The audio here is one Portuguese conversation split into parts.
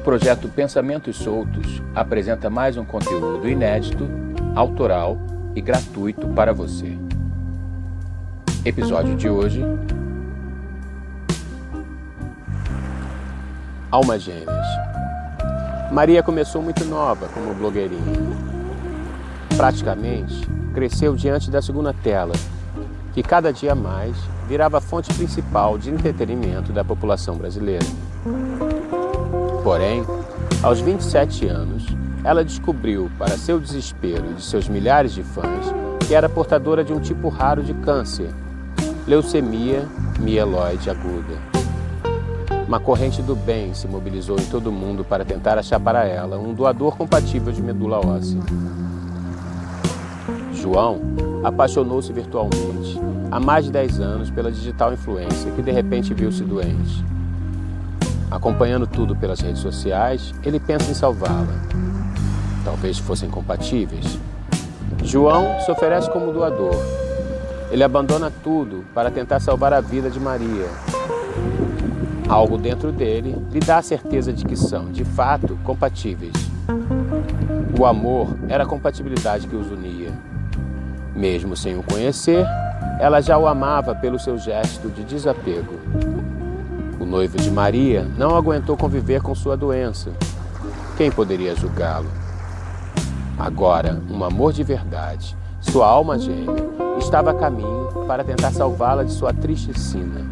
projeto Pensamentos Soltos apresenta mais um conteúdo inédito, autoral e gratuito para você. Episódio de hoje: Almas Gêmeas. Maria começou muito nova como blogueirinha. Praticamente cresceu diante da segunda tela, que cada dia mais virava a fonte principal de entretenimento da população brasileira. Porém, aos 27 anos, ela descobriu, para seu desespero de seus milhares de fãs, que era portadora de um tipo raro de câncer, leucemia mieloide aguda. Uma corrente do bem se mobilizou em todo o mundo para tentar achar para ela um doador compatível de medula óssea. João apaixonou-se virtualmente há mais de 10 anos pela digital influência que de repente viu-se doente. Acompanhando tudo pelas redes sociais, ele pensa em salvá-la. Talvez fossem compatíveis. João se oferece como doador. Ele abandona tudo para tentar salvar a vida de Maria. Algo dentro dele lhe dá a certeza de que são, de fato, compatíveis. O amor era a compatibilidade que os unia. Mesmo sem o conhecer, ela já o amava pelo seu gesto de desapego. Noivo de Maria não aguentou conviver com sua doença. Quem poderia julgá-lo? Agora, um amor de verdade, sua alma gêmea, estava a caminho para tentar salvá-la de sua triste sina.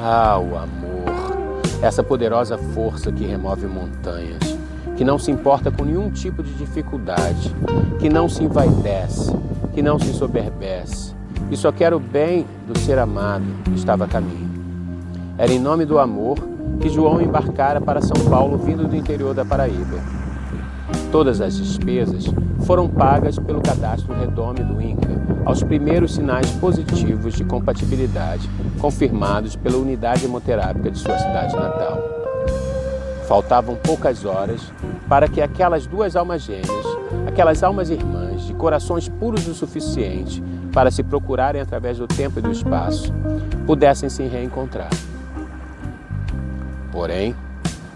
Ah, o amor! Essa poderosa força que remove montanhas, que não se importa com nenhum tipo de dificuldade, que não se envaidece, que não se soberbece, e só quer o bem do ser amado, estava a caminho. Era em nome do amor que João embarcara para São Paulo vindo do interior da Paraíba. Todas as despesas foram pagas pelo cadastro Redome do INCA, aos primeiros sinais positivos de compatibilidade confirmados pela unidade hemoterápica de sua cidade natal. Faltavam poucas horas para que aquelas duas almas gêmeas, aquelas almas irmãs, de corações puros o suficiente para se procurarem através do tempo e do espaço, pudessem se reencontrar. Porém,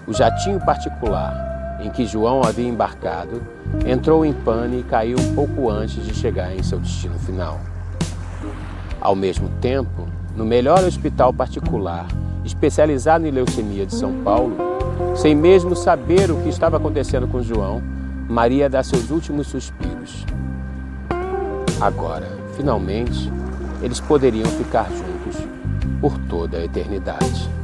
o jatinho particular em que João havia embarcado entrou em pane e caiu um pouco antes de chegar em seu destino final. Ao mesmo tempo, no melhor hospital particular, especializado em leucemia de São Paulo, sem mesmo saber o que estava acontecendo com João, Maria dá seus últimos suspiros. Agora, finalmente, eles poderiam ficar juntos por toda a eternidade.